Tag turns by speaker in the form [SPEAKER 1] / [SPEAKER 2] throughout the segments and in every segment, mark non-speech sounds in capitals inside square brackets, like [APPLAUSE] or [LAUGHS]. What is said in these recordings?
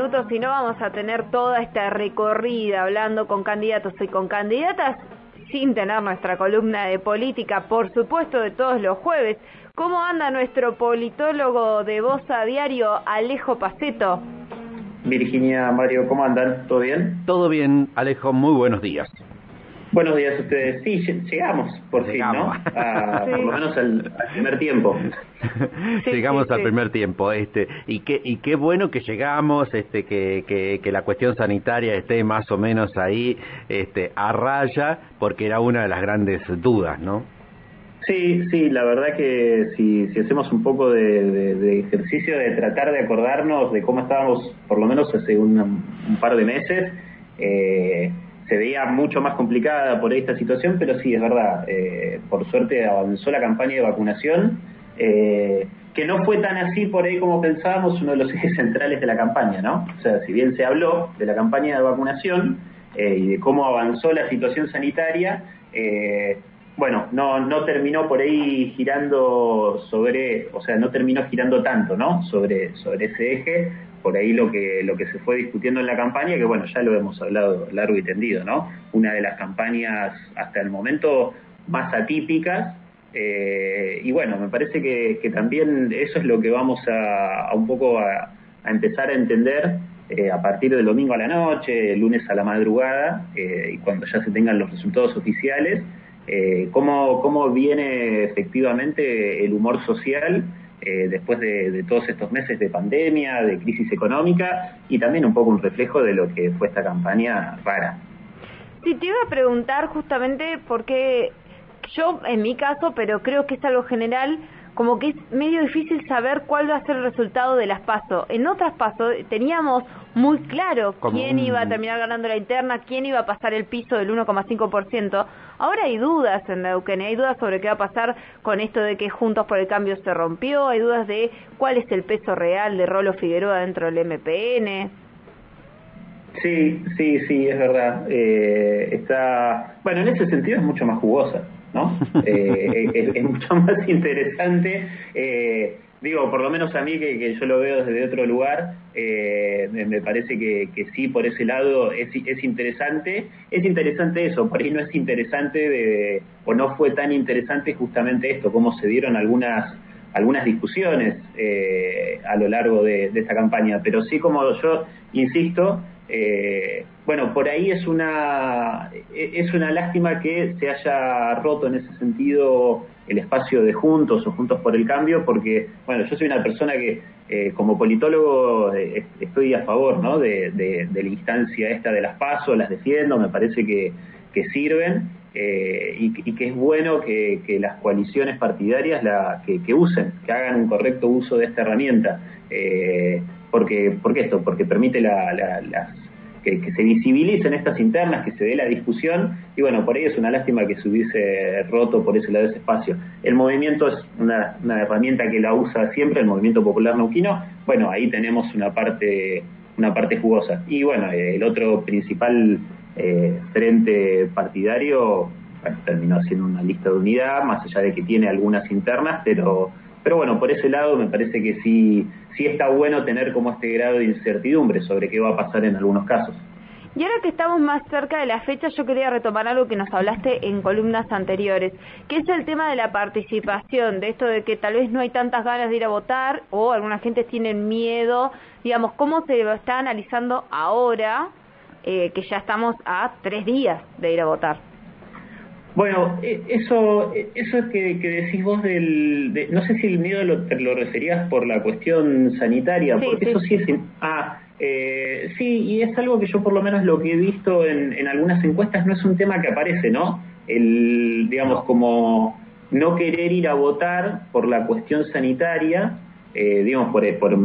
[SPEAKER 1] minutos y no vamos a tener toda esta recorrida hablando con candidatos y con candidatas sin tener nuestra columna de política, por supuesto, de todos los jueves. ¿Cómo anda nuestro politólogo de Voz a Diario, Alejo Paceto?
[SPEAKER 2] Virginia, Mario, ¿cómo andan? ¿Todo bien?
[SPEAKER 3] Todo bien, Alejo, muy buenos días.
[SPEAKER 2] Buenos días a ustedes. Sí, llegamos, por fin, ¿no? [LAUGHS] Por lo menos al, primer tiempo. [LAUGHS]
[SPEAKER 3] llegamos al primer tiempo, este, y qué y qué bueno que llegamos, este, que, que, que, la cuestión sanitaria esté más o menos ahí, este, a raya, porque era una de las grandes dudas, ¿no?
[SPEAKER 2] Sí, sí, la verdad que si, si hacemos un poco de, ejercicio de tratar de acordarnos de cómo estábamos, por lo menos hace un, un par de meses, eh, se veía mucho más complicada por esta situación, pero sí, es verdad, eh, por suerte avanzó la campaña de vacunación, eh, que no fue tan así por ahí como pensábamos, uno de los [LAUGHS] ejes centrales de la campaña, ¿no? O sea, si bien se habló de la campaña de vacunación eh, y de cómo avanzó la situación sanitaria, bueno, no, no terminó por ahí girando sobre, o sea, no terminó girando tanto, ¿no? Sobre, sobre ese eje, por ahí lo que, lo que se fue discutiendo en la campaña, que bueno, ya lo hemos hablado largo y tendido, ¿no? Una de las campañas hasta el momento más atípicas, eh, y bueno, me parece que, también eso es lo que vamos a, un poco a, empezar a entender eh, a partir del domingo a la noche, lunes a la madrugada, eh, y cuando ya se tengan los resultados oficiales, cómo, cómo viene efectivamente el humor social eh, después de, todos estos meses de pandemia, de crisis económica y también un poco un reflejo de lo que fue esta campaña rara.
[SPEAKER 1] Sí, te iba a preguntar justamente porque yo, en mi caso, pero creo que es algo general, como que es medio difícil saber cuál va a ser el resultado de las PASO. En otras PASO teníamos muy claro quién iba a terminar ganando la interna, quién iba a pasar el piso del 1,5%. Ahora hay dudas en Neuquén, hay dudas sobre qué va a pasar con esto de que Juntos por el Cambio se rompió, hay dudas de cuál es el peso real de Rolo Figueroa dentro del MPN.
[SPEAKER 2] Sí, sí, sí, es verdad. Eh, está, bueno, en ese sentido es mucho más jugosa. ¿No? Eh, es, mucho [LAUGHS] más interesante. Eh, digo, por lo menos a mí, que, yo lo veo desde otro lugar, eh, me parece que, sí, por ese lado es, es interesante. Es interesante eso, por ahí no es interesante de, o no fue tan interesante justamente esto, cómo se dieron algunas algunas discusiones a lo largo de, de esta campaña, pero sí como yo insisto, eh, bueno, por ahí es una, es una lástima que se haya roto en ese sentido el espacio de Juntos o Juntos por el Cambio, porque, bueno, yo soy una persona que eh, como politólogo eh, estoy a favor ¿no? de, la instancia esta de las pasos, las defiendo, me parece que, sirven y, que es bueno que, las coaliciones partidarias la, que, usen, que hagan un correcto uso de esta herramienta. porque, ¿Por qué esto? Porque permite la, las que, se visibilicen estas internas, que se dé la discusión, y bueno, por ahí es una lástima que se hubiese roto por ese lado ese espacio. El movimiento es una, herramienta que la usa siempre, el movimiento popular neuquino, bueno, ahí tenemos una parte, una parte jugosa. Y bueno, el otro principal eh, frente partidario terminó siendo una lista de unidad, más allá de que tiene algunas internas, pero pero bueno, por ese lado me parece que sí, sí está bueno tener como este grado de incertidumbre sobre qué va a pasar en algunos casos.
[SPEAKER 1] Y ahora que estamos más cerca de la fecha, yo quería retomar algo que nos hablaste en columnas anteriores, que es el tema de la participación, de esto de que tal vez no hay tantas ganas de ir a votar o alguna gente tiene miedo, digamos, cómo se está analizando ahora eh, que ya estamos a tres días de ir a votar.
[SPEAKER 2] Bueno, e, eso eso que, que decís vos del... no sé si el miedo lo, lo referías por la cuestión sanitaria, porque eso sí es... Ah, eh, sí, y es algo que yo por lo menos lo que he visto en, en algunas encuestas no es un tema que aparece, ¿no? El, digamos, como no querer ir a votar por la cuestión sanitaria, eh, digamos, por, por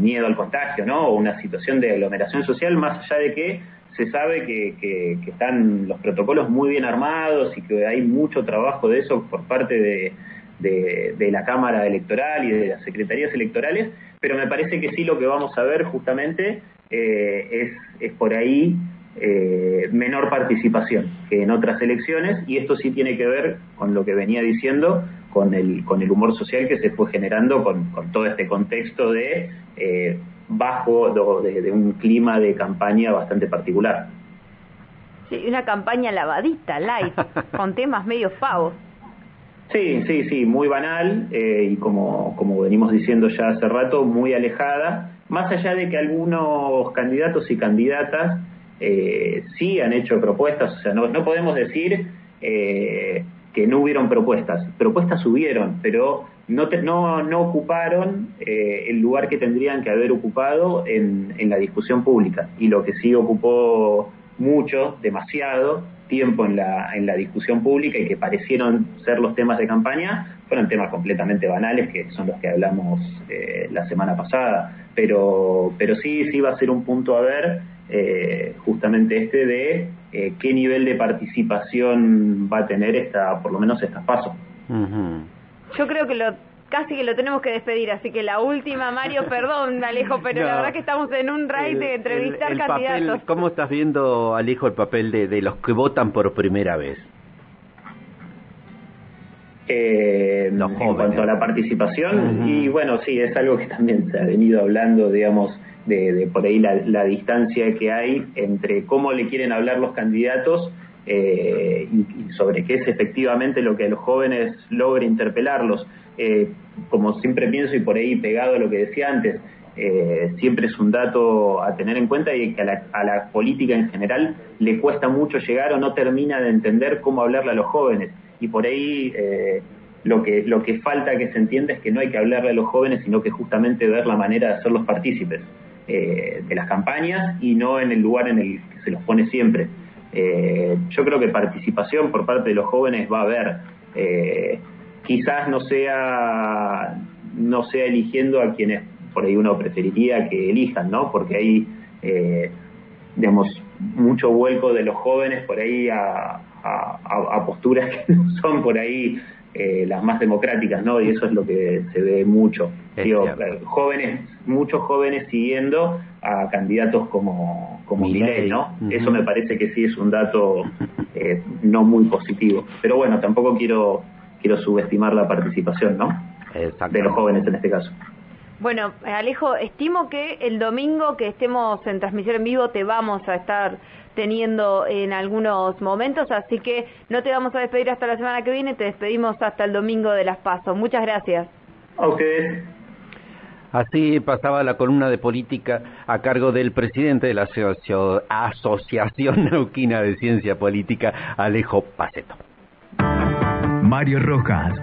[SPEAKER 2] miedo al contagio, ¿no? O una situación de aglomeración social, más allá de que se sabe que, que, están los protocolos muy bien armados y que hay mucho trabajo de eso por parte de, de, la Cámara Electoral y de las secretarías electorales, pero me parece que sí lo que vamos a ver justamente eh, es, es por ahí eh, menor participación que en otras elecciones y esto sí tiene que ver con lo que venía diciendo, con el, con el humor social que se fue generando con, con todo este contexto de eh, bajo de, un clima de campaña bastante particular.
[SPEAKER 1] Sí, una campaña lavadita, light, [LAUGHS] con temas medio pavos.
[SPEAKER 2] Sí, sí, sí, muy banal eh, y como, como venimos diciendo ya hace rato, muy alejada, más allá de que algunos candidatos y candidatas eh, sí han hecho propuestas, o sea, no, no podemos decir eh, que no hubieron propuestas, propuestas hubieron, pero no, no, no ocuparon eh, el lugar que tendrían que haber ocupado en, en la discusión pública y lo que sí ocupó mucho, demasiado, tiempo en la, en la discusión pública y que parecieron ser los temas de campaña, fueron temas completamente banales, que son los que hablamos eh, la semana pasada. Pero, pero sí, sí a ser un punto a ver, eh, justamente este de eh, qué nivel de participación va a tener esta, por lo menos estas pasos.
[SPEAKER 1] Yo creo que lo casi que lo tenemos que despedir, así que la última, Mario, [LAUGHS] perdón, Alejo, pero la verdad que estamos en un raid de entrevistar candidatos.
[SPEAKER 3] ¿Cómo estás viendo, Alejo, el papel de, de los que votan por primera vez?
[SPEAKER 2] Eh, en cuanto a la participación, y bueno, sí, es algo que también se ha venido hablando, digamos, de, de por ahí la, la, distancia que hay entre cómo le quieren hablar los candidatos eh, y, sobre qué es efectivamente lo que a los jóvenes logra interpelarlos. Eh, como siempre pienso y por ahí pegado a lo que decía antes, eh, siempre es un dato a tener en cuenta y que a la, a la, política en general le cuesta mucho llegar o no termina de entender cómo hablarle a los jóvenes. Y por ahí eh, lo, que, lo que falta que se entienda es que no hay que hablarle a los jóvenes, sino que justamente ver la manera de hacerlos partícipes eh, de las campañas y no en el lugar en el que se los pone siempre. Eh, yo creo que participación por parte de los jóvenes va a haber. Eh, quizás no sea, no sea eligiendo a quienes por ahí uno preferiría que elijan, ¿no? Porque hay, digamos, mucho vuelco de los jóvenes por ahí a, a, posturas [LAUGHS] que no son por ahí eh, las más democráticas, ¿no? Y eso es lo que se ve mucho. Digo, jóvenes, muchos jóvenes siguiendo a candidatos como, como Milei, ¿no? Eso me parece que sí es un dato eh, no muy positivo. Pero bueno, tampoco quiero quiero subestimar la participación, ¿no? De los jóvenes en este caso.
[SPEAKER 1] Bueno, Alejo, estimo que el domingo que estemos en transmisión en vivo te vamos a estar teniendo en algunos momentos, así que no te vamos a despedir hasta la semana que viene, te despedimos hasta el domingo de las pasos. Muchas gracias.
[SPEAKER 2] Ustedes.
[SPEAKER 3] Así pasaba la columna de política a cargo del presidente de la Asociación Neuquina de Ciencia Política, Alejo Paceto.
[SPEAKER 4] Mario Rojas.